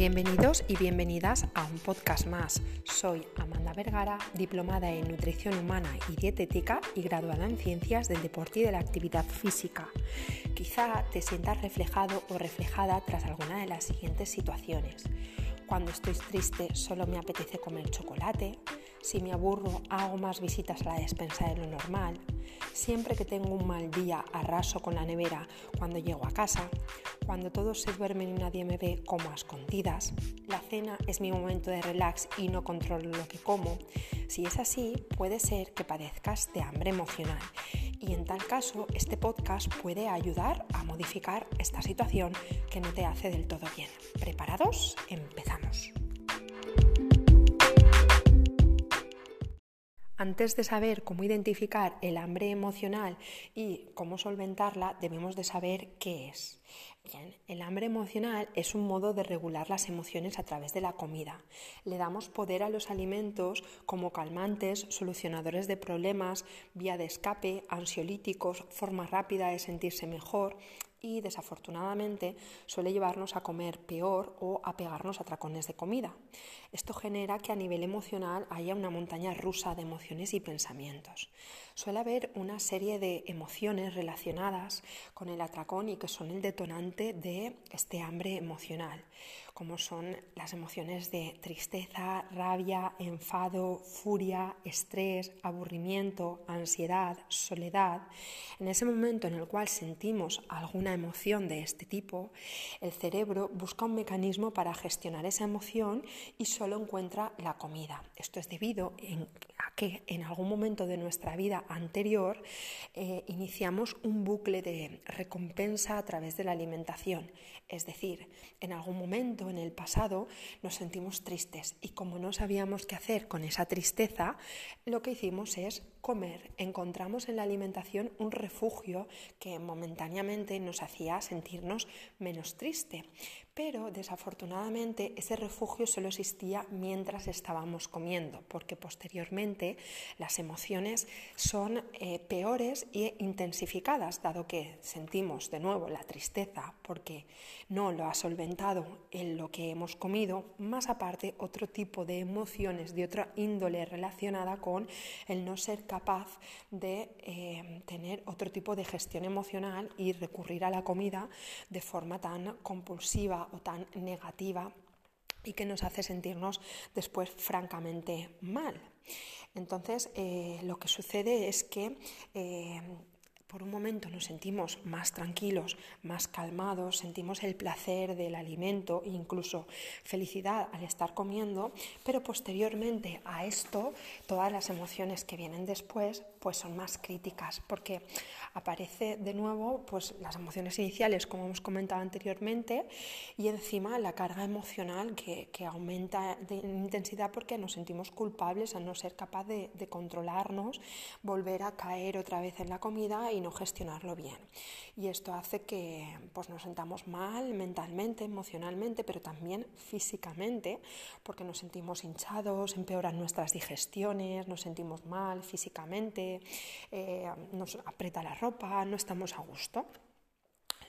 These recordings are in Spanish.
Bienvenidos y bienvenidas a un podcast más. Soy Amanda Vergara, diplomada en nutrición humana y dietética y graduada en ciencias del deporte y de la actividad física. Quizá te sientas reflejado o reflejada tras alguna de las siguientes situaciones. Cuando estoy triste solo me apetece comer chocolate. Si me aburro hago más visitas a la despensa de lo normal. Siempre que tengo un mal día arraso con la nevera cuando llego a casa. Cuando todos se duermen y nadie me ve como a escondidas. La cena es mi momento de relax y no controlo lo que como. Si es así, puede ser que padezcas de hambre emocional y en tal caso este podcast puede ayudar a modificar esta situación que no te hace del todo bien. ¿Preparados? Empezamos. Antes de saber cómo identificar el hambre emocional y cómo solventarla, debemos de saber qué es. Bien, el hambre emocional es un modo de regular las emociones a través de la comida. Le damos poder a los alimentos como calmantes, solucionadores de problemas, vía de escape, ansiolíticos, forma rápida de sentirse mejor y desafortunadamente suele llevarnos a comer peor o a pegarnos a tracones de comida. Esto genera que a nivel emocional haya una montaña rusa de emociones y pensamientos. Suele haber una serie de emociones relacionadas con el atracón y que son el detonante de este hambre emocional como son las emociones de tristeza, rabia, enfado, furia, estrés, aburrimiento, ansiedad, soledad. En ese momento en el cual sentimos alguna emoción de este tipo, el cerebro busca un mecanismo para gestionar esa emoción y solo encuentra la comida. Esto es debido que en algún momento de nuestra vida anterior eh, iniciamos un bucle de recompensa a través de la alimentación. Es decir, en algún momento en el pasado nos sentimos tristes y como no sabíamos qué hacer con esa tristeza, lo que hicimos es comer. Encontramos en la alimentación un refugio que momentáneamente nos hacía sentirnos menos triste. Pero desafortunadamente ese refugio solo existía mientras estábamos comiendo, porque posteriormente las emociones son eh, peores e intensificadas, dado que sentimos de nuevo la tristeza porque no lo ha solventado en lo que hemos comido, más aparte otro tipo de emociones de otra índole relacionada con el no ser capaz de eh, tener otro tipo de gestión emocional y recurrir a la comida de forma tan compulsiva o tan negativa y que nos hace sentirnos después francamente mal. Entonces, eh, lo que sucede es que eh, por un momento nos sentimos más tranquilos, más calmados, sentimos el placer del alimento, incluso felicidad al estar comiendo, pero posteriormente a esto, todas las emociones que vienen después, pues son más críticas, porque aparece de nuevo pues las emociones iniciales, como hemos comentado anteriormente, y encima la carga emocional que, aumenta en intensidad porque nos sentimos culpables a no ser capaz de, de controlarnos, volver a caer otra vez en la comida y no gestionarlo bien. Y esto hace que pues, nos sentamos mal mentalmente, emocionalmente, pero también físicamente, porque nos sentimos hinchados, empeoran nuestras digestiones, nos sentimos mal físicamente, eh, nos aprieta la ropa, no estamos a gusto.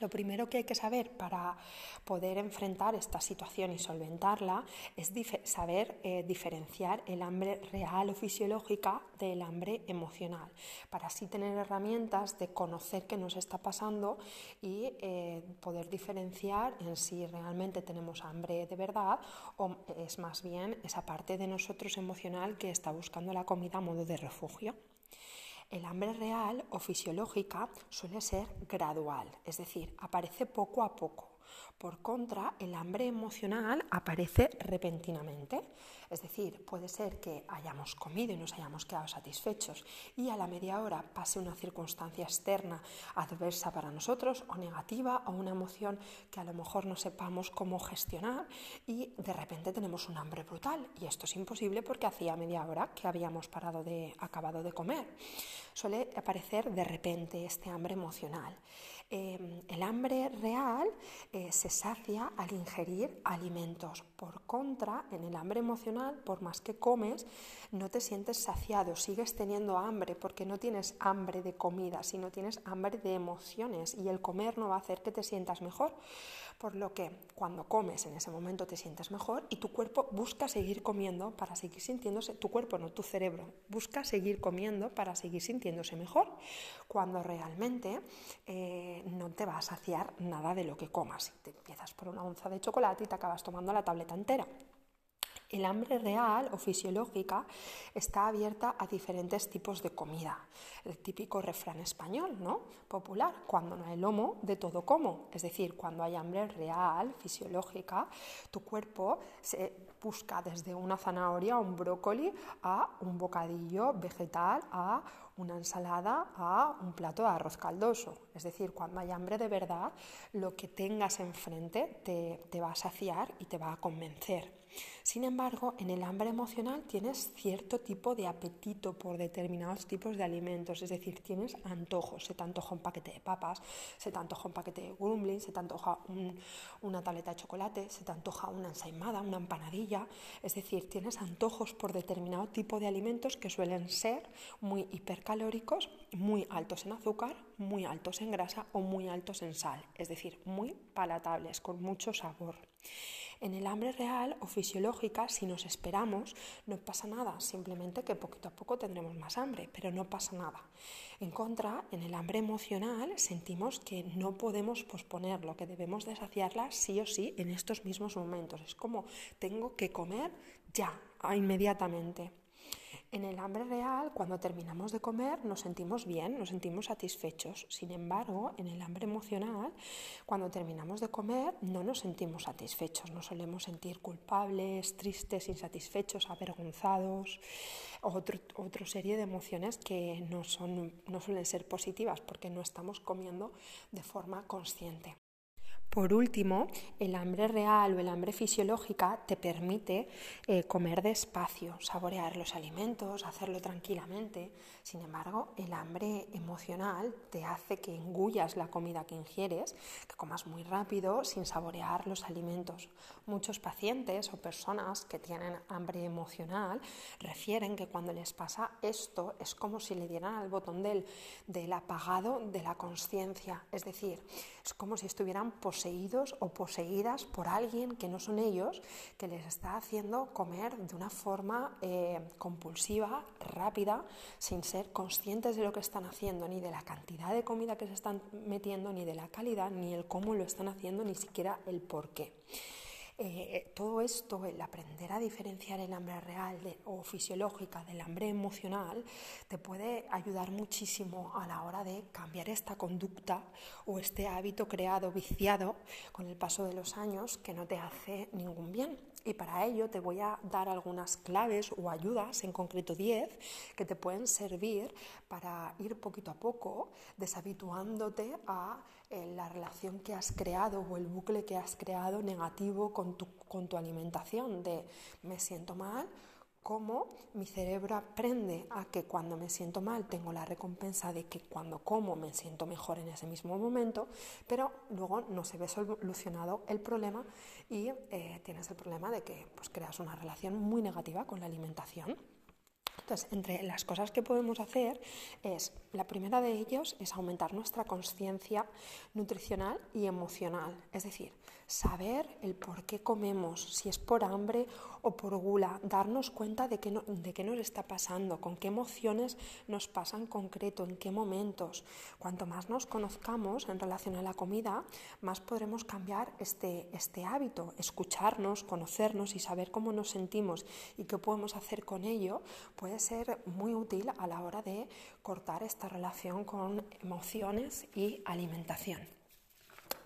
Lo primero que hay que saber para poder enfrentar esta situación y solventarla es saber eh, diferenciar el hambre real o fisiológica del hambre emocional, para así tener herramientas de conocer qué nos está pasando y eh, poder diferenciar en si realmente tenemos hambre de verdad o es más bien esa parte de nosotros emocional que está buscando la comida a modo de refugio. El hambre real o fisiológica suele ser gradual, es decir, aparece poco a poco. Por contra, el hambre emocional aparece repentinamente. Es decir, puede ser que hayamos comido y nos hayamos quedado satisfechos y a la media hora pase una circunstancia externa adversa para nosotros o negativa o una emoción que a lo mejor no sepamos cómo gestionar y de repente tenemos un hambre brutal y esto es imposible porque hacía media hora que habíamos parado de acabado de comer. Suele aparecer de repente este hambre emocional. Em, el hambre real eh, se sacia al ingerir alimentos. Por contra, en el hambre emocional, por más que comes, no te sientes saciado, sigues teniendo hambre porque no tienes hambre de comida, sino tienes hambre de emociones y el comer no va a hacer que te sientas mejor. Por lo que cuando comes en ese momento te sientes mejor y tu cuerpo busca seguir comiendo para seguir sintiéndose, tu cuerpo no tu cerebro, busca seguir comiendo para seguir sintiéndose mejor, cuando realmente eh, no te va a saciar nada de lo que comas. Te empiezas por una onza de chocolate y te acabas tomando la tableta entera. El hambre real o fisiológica está abierta a diferentes tipos de comida. El típico refrán español, ¿no? Popular, cuando no hay lomo, de todo como. Es decir, cuando hay hambre real, fisiológica, tu cuerpo se busca desde una zanahoria, un brócoli, a un bocadillo vegetal, a una ensalada a un plato de arroz caldoso. Es decir, cuando hay hambre de verdad, lo que tengas enfrente te, te va a saciar y te va a convencer. Sin embargo, en el hambre emocional tienes cierto tipo de apetito por determinados tipos de alimentos, es decir, tienes antojos, se te antoja un paquete de papas, se te antoja un paquete de grumblings, se te antoja una tableta de chocolate, se te antoja una ensaimada, una empanadilla, es decir, tienes antojos por determinado tipo de alimentos que suelen ser muy hipercalóricos, muy altos en azúcar, muy altos en grasa o muy altos en sal, es decir, muy palatables, con mucho sabor. En el hambre real o fisiológica, si nos esperamos, no pasa nada, simplemente que poquito a poco tendremos más hambre, pero no pasa nada. En contra, en el hambre emocional sentimos que no podemos posponerlo, que debemos desaciarla sí o sí en estos mismos momentos. Es como tengo que comer ya, inmediatamente. En el hambre real, cuando terminamos de comer, nos sentimos bien, nos sentimos satisfechos. Sin embargo, en el hambre emocional, cuando terminamos de comer, no nos sentimos satisfechos. Nos solemos sentir culpables, tristes, insatisfechos, avergonzados, otra otro serie de emociones que no, son, no suelen ser positivas porque no estamos comiendo de forma consciente. Por último, el hambre real o el hambre fisiológica te permite eh, comer despacio, saborear los alimentos, hacerlo tranquilamente. Sin embargo, el hambre emocional te hace que engullas la comida que ingieres, que comas muy rápido sin saborear los alimentos. Muchos pacientes o personas que tienen hambre emocional refieren que cuando les pasa esto es como si le dieran al botón del, del apagado de la conciencia. Es decir, es como si estuvieran poseídos o poseídas por alguien que no son ellos, que les está haciendo comer de una forma eh, compulsiva, rápida, sin ser conscientes de lo que están haciendo, ni de la cantidad de comida que se están metiendo, ni de la calidad, ni el cómo lo están haciendo, ni siquiera el por qué. Eh, todo esto, el aprender a diferenciar el hambre real o fisiológica del hambre emocional, te puede ayudar muchísimo a la hora de cambiar esta conducta o este hábito creado, viciado con el paso de los años que no te hace ningún bien. Y para ello te voy a dar algunas claves o ayudas, en concreto 10, que te pueden servir para ir poquito a poco deshabituándote a eh, la relación que has creado o el bucle que has creado negativo con tu, con tu alimentación de me siento mal, cómo mi cerebro aprende a que cuando me siento mal tengo la recompensa de que cuando como me siento mejor en ese mismo momento, pero luego no se ve solucionado el problema y eh, tienes el problema de que pues, creas una relación muy negativa con la alimentación. Entonces, entre las cosas que podemos hacer es, la primera de ellos es aumentar nuestra conciencia nutricional y emocional, es decir, saber el por qué comemos, si es por hambre o por gula, darnos cuenta de qué, de qué nos está pasando, con qué emociones nos pasan concreto, en qué momentos. Cuanto más nos conozcamos en relación a la comida, más podremos cambiar este, este hábito, escucharnos, conocernos y saber cómo nos sentimos y qué podemos hacer con ello, puede ser muy útil a la hora de cortar esta relación con emociones y alimentación.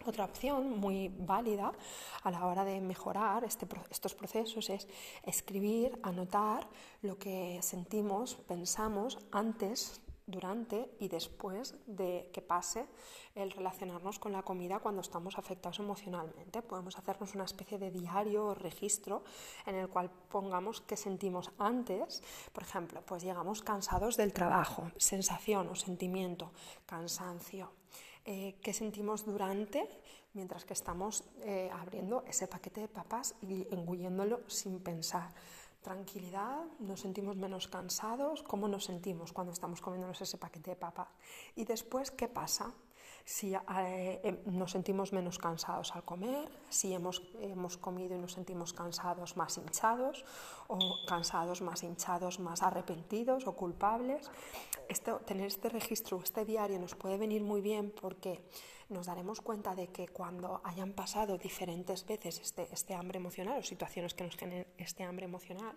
Otra opción muy válida a la hora de mejorar este estos procesos es escribir, anotar lo que sentimos, pensamos antes, durante y después de que pase el relacionarnos con la comida cuando estamos afectados emocionalmente. Podemos hacernos una especie de diario o registro en el cual pongamos qué sentimos antes. Por ejemplo, pues llegamos cansados del trabajo, sensación o sentimiento, cansancio eh, qué sentimos durante, mientras que estamos eh, abriendo ese paquete de papas y engulléndolo sin pensar. Tranquilidad, nos sentimos menos cansados, cómo nos sentimos cuando estamos comiéndonos ese paquete de papas. Y después, ¿qué pasa? Si eh, em, nos sentimos menos cansados al comer, si hemos, hemos comido y nos sentimos cansados más hinchados, o cansados más hinchados más arrepentidos o culpables. Esto, tener este registro, este diario nos puede venir muy bien porque nos daremos cuenta de que cuando hayan pasado diferentes veces este, este hambre emocional o situaciones que nos generen este hambre emocional,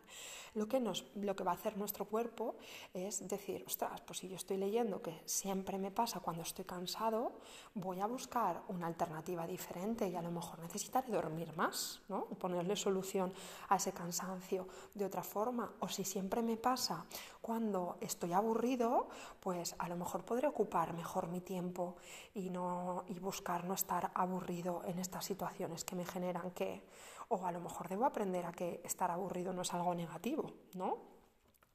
lo que, nos, lo que va a hacer nuestro cuerpo es decir, ostras, pues si yo estoy leyendo que siempre me pasa cuando estoy cansado, voy a buscar una alternativa diferente y a lo mejor necesitaré dormir más, ¿no? ponerle solución a ese cansancio de otra forma. O si siempre me pasa cuando estoy aburrido, pues a lo mejor podré ocupar mejor mi tiempo y, no, y buscar no estar aburrido en estas situaciones que me generan que, o a lo mejor debo aprender a que estar aburrido no es algo negativo, ¿no?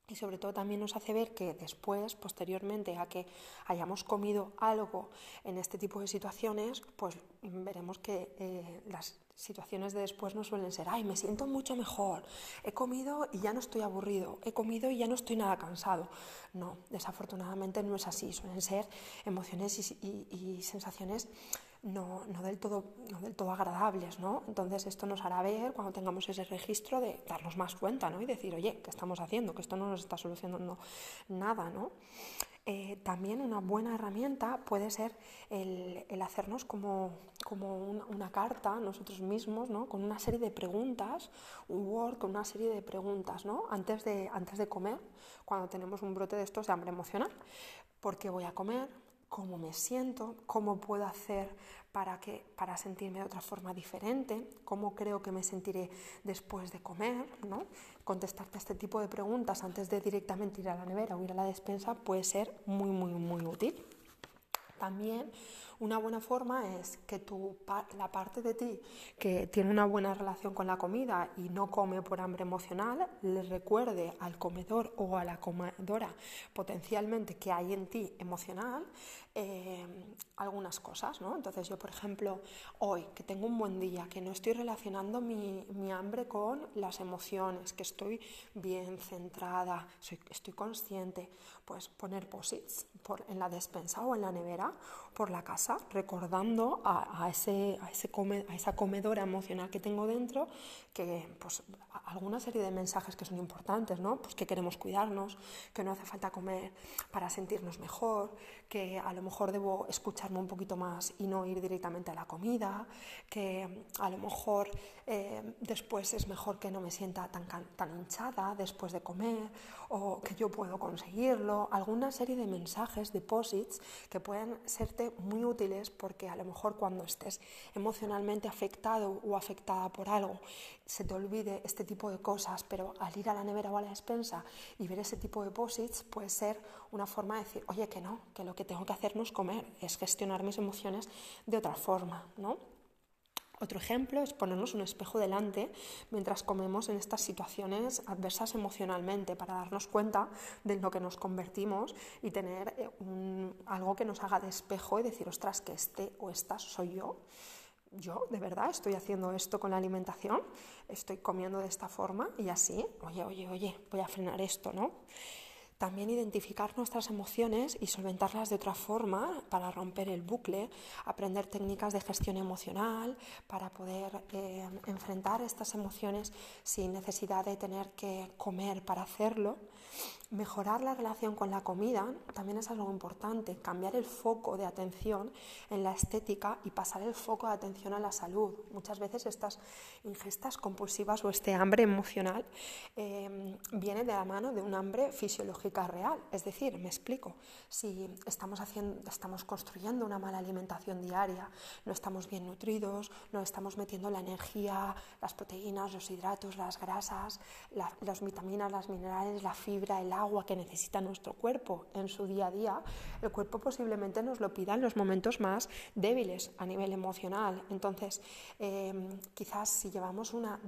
y sobre todo también nos hace ver que después, posteriormente a que hayamos comido algo en este tipo de situaciones, pues veremos que eh, las situaciones de después no suelen ser, ay, me siento mucho mejor, he comido y ya no estoy aburrido, he comido y ya no estoy nada cansado. No, desafortunadamente no es así, suelen ser emociones y sensaciones no, no, del todo, no del todo agradables, ¿no? Entonces esto nos hará ver cuando tengamos ese registro de darnos más cuenta, ¿no? Y decir, oye, ¿qué estamos haciendo? Que esto no nos está solucionando nada, ¿no? Eh, también una buena herramienta puede ser el, hacernos como, como una, carta nosotros mismos, ¿no? con una serie de preguntas, un Word con una serie de preguntas, ¿no? antes, de, antes de comer, cuando tenemos un brote de estos de hambre emocional. ¿Por qué voy a comer? cómo me siento, cómo puedo hacer para, que, para sentirme de otra forma diferente, cómo creo que me sentiré después de comer, ¿no? Contestarte a este tipo de preguntas antes de directamente ir a la nevera o ir a la despensa puede ser muy, muy, muy útil. También una buena forma es que tu, la parte de ti que tiene una buena relación con la comida y no come por hambre emocional, le recuerde al comedor o a la comedora potencialmente que hay en ti emocional eh, algunas cosas. ¿no? Entonces yo, por ejemplo, hoy que tengo un buen día, que no estoy relacionando mi, mi hambre con las emociones, que estoy bien centrada, estoy consciente, pues poner posits en la despensa o en la nevera por la casa, recordando a, ese, a, esa comedora emocional que tengo dentro, que pues alguna serie de mensajes que son importantes, ¿no? Pues que queremos cuidarnos, que no hace falta comer para sentirnos mejor, que a lo mejor debo escucharme un poquito más y no ir directamente a la comida, que a lo mejor eh, después es mejor que no me sienta tan, tan hinchada después de comer, o que yo puedo conseguirlo, alguna serie de mensajes, deposits, que pueden serte muy útiles porque a lo mejor cuando estés emocionalmente afectado o afectada por algo, se te olvide este tipo de cosas, pero al ir a la nevera o a la despensa y ver ese tipo de deposits puede ser una forma de decir, oye, que no, que lo que tengo que hacer no es comer, es gestionar mis emociones de otra forma, ¿no? Otro ejemplo es ponernos un espejo delante mientras comemos en estas situaciones adversas emocionalmente para darnos cuenta de lo que nos convertimos y tener eh, algo que nos haga de espejo y decir, ostras, que este o esta soy yo. Yo, de verdad, estoy haciendo esto con la alimentación, estoy comiendo de esta forma y así, oye, oye, oye, voy a frenar esto, ¿no? También identificar nuestras emociones y solventarlas de otra forma para romper el bucle, aprender técnicas de gestión emocional para poder eh, enfrentar estas emociones sin necesidad de tener que comer para hacerlo. Mejorar la relación con la comida también es algo importante, cambiar el foco de atención en la estética y pasar el foco de atención a la salud. Muchas veces estas ingestas compulsivas o este hambre emocional eh, viene de la mano de un hambre fisiológico real. Es decir, me explico, si estamos, haciendo, estamos construyendo una mala alimentación diaria, no estamos bien nutridos, no estamos metiendo la energía, las proteínas, los hidratos, las grasas, las vitaminas, las minerales, la fibra, el agua que necesita nuestro cuerpo en su día a día, el cuerpo posiblemente nos lo pida en los momentos más débiles a nivel emocional. Entonces, em, quizás si llevamos una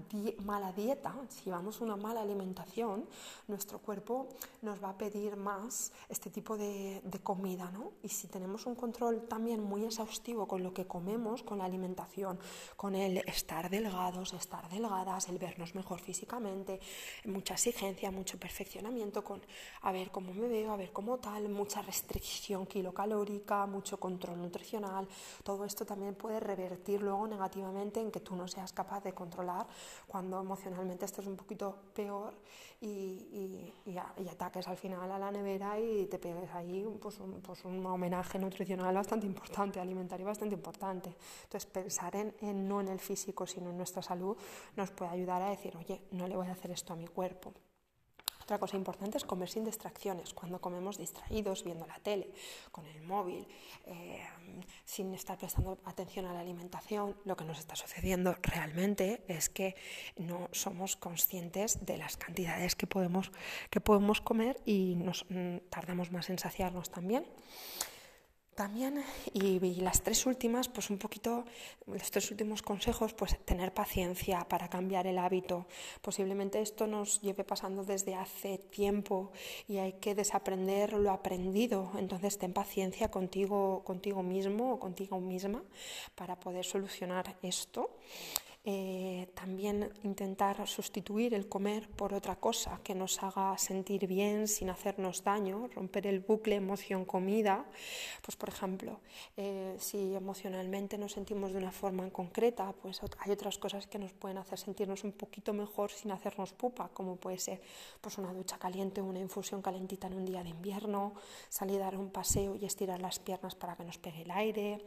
mala dieta, si llevamos una mala alimentación, nuestro cuerpo nos va a pedir más este tipo de, comida, ¿no? Y si tenemos un control también muy exhaustivo con lo que comemos, con la alimentación, con el estar delgados, estar delgadas, el vernos mejor físicamente, mucha exigencia, mucho perfeccionamiento, con a ver cómo me veo, a ver cómo tal, mucha restricción kilocalórica, mucho control nutricional, todo esto también puede revertir luego negativamente en que tú no seas capaz de controlar cuando emocionalmente estés un poquito peor y, ataques al final a la nevera y te pegues ahí pues un, pues un homenaje nutricional bastante importante, alimentario bastante importante. Entonces pensar en no en el físico sino en nuestra salud nos puede ayudar a decir, oye, no le voy a hacer esto a mi cuerpo. Otra cosa importante es comer sin distracciones, cuando comemos distraídos, viendo la tele, con el móvil, eh, sin estar prestando atención a la alimentación, lo que nos está sucediendo realmente es que no somos conscientes de las cantidades que podemos, que podemos comer y nos mm, tardamos más en saciarnos también. También, y, las tres últimas, pues un poquito, los tres últimos consejos, pues tener paciencia para cambiar el hábito. Posiblemente esto nos lleve pasando desde hace tiempo y hay que desaprender lo aprendido. Entonces ten paciencia contigo, contigo mismo o contigo misma para poder solucionar esto. Eh, también intentar sustituir el comer por otra cosa que nos haga sentir bien sin hacernos daño, romper el bucle emoción-comida. Pues, por ejemplo, eh, si emocionalmente nos sentimos de una forma en concreta, pues hay otras cosas que nos pueden hacer sentirnos un poquito mejor sin hacernos pupa, como puede ser pues, una ducha caliente una infusión calentita en un día de invierno, salir a dar un paseo y estirar las piernas para que nos pegue el aire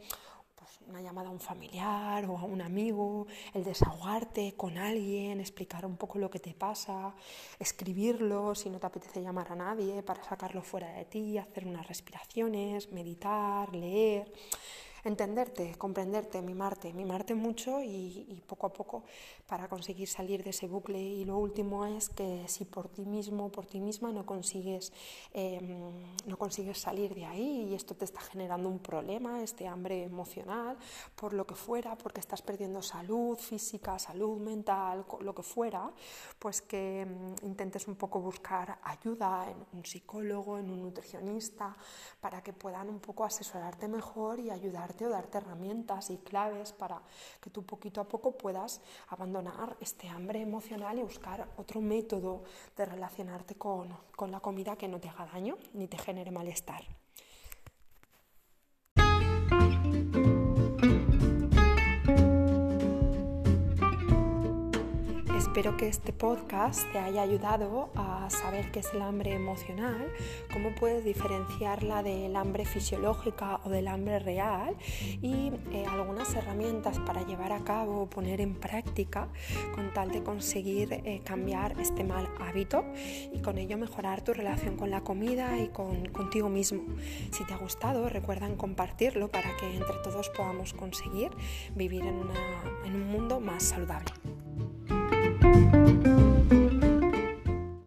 pues, una llamada a un familiar o a un amigo, el desahogarte con alguien, explicar un poco lo que te pasa, escribirlo si no te apetece llamar a nadie para sacarlo fuera de ti, hacer unas respiraciones, meditar, leer entenderte, comprenderte, mimarte, mimarte mucho y, poco a poco para conseguir salir de ese bucle. Y lo último es que si por ti mismo, por ti misma no consigues, em, no consigues salir de ahí y esto te está generando un problema, este hambre emocional, por lo que fuera, porque estás perdiendo salud física, salud mental, lo que fuera, pues que em, intentes un poco buscar ayuda en un psicólogo, en un nutricionista, para que puedan un poco asesorarte mejor y o darte herramientas y claves para que tú poquito a poco puedas abandonar este hambre emocional y buscar otro método de relacionarte con, con la comida que no te haga daño ni te genere malestar. Espero que este podcast te haya ayudado a saber qué es el hambre emocional, cómo puedes diferenciarla del hambre fisiológica o del hambre real y eh, algunas herramientas para llevar a cabo o poner en práctica con tal de conseguir eh, cambiar este mal hábito y con ello mejorar tu relación con la comida y con, contigo mismo. Si te ha gustado, recuerda compartirlo para que entre todos podamos conseguir vivir en un mundo más saludable. thank you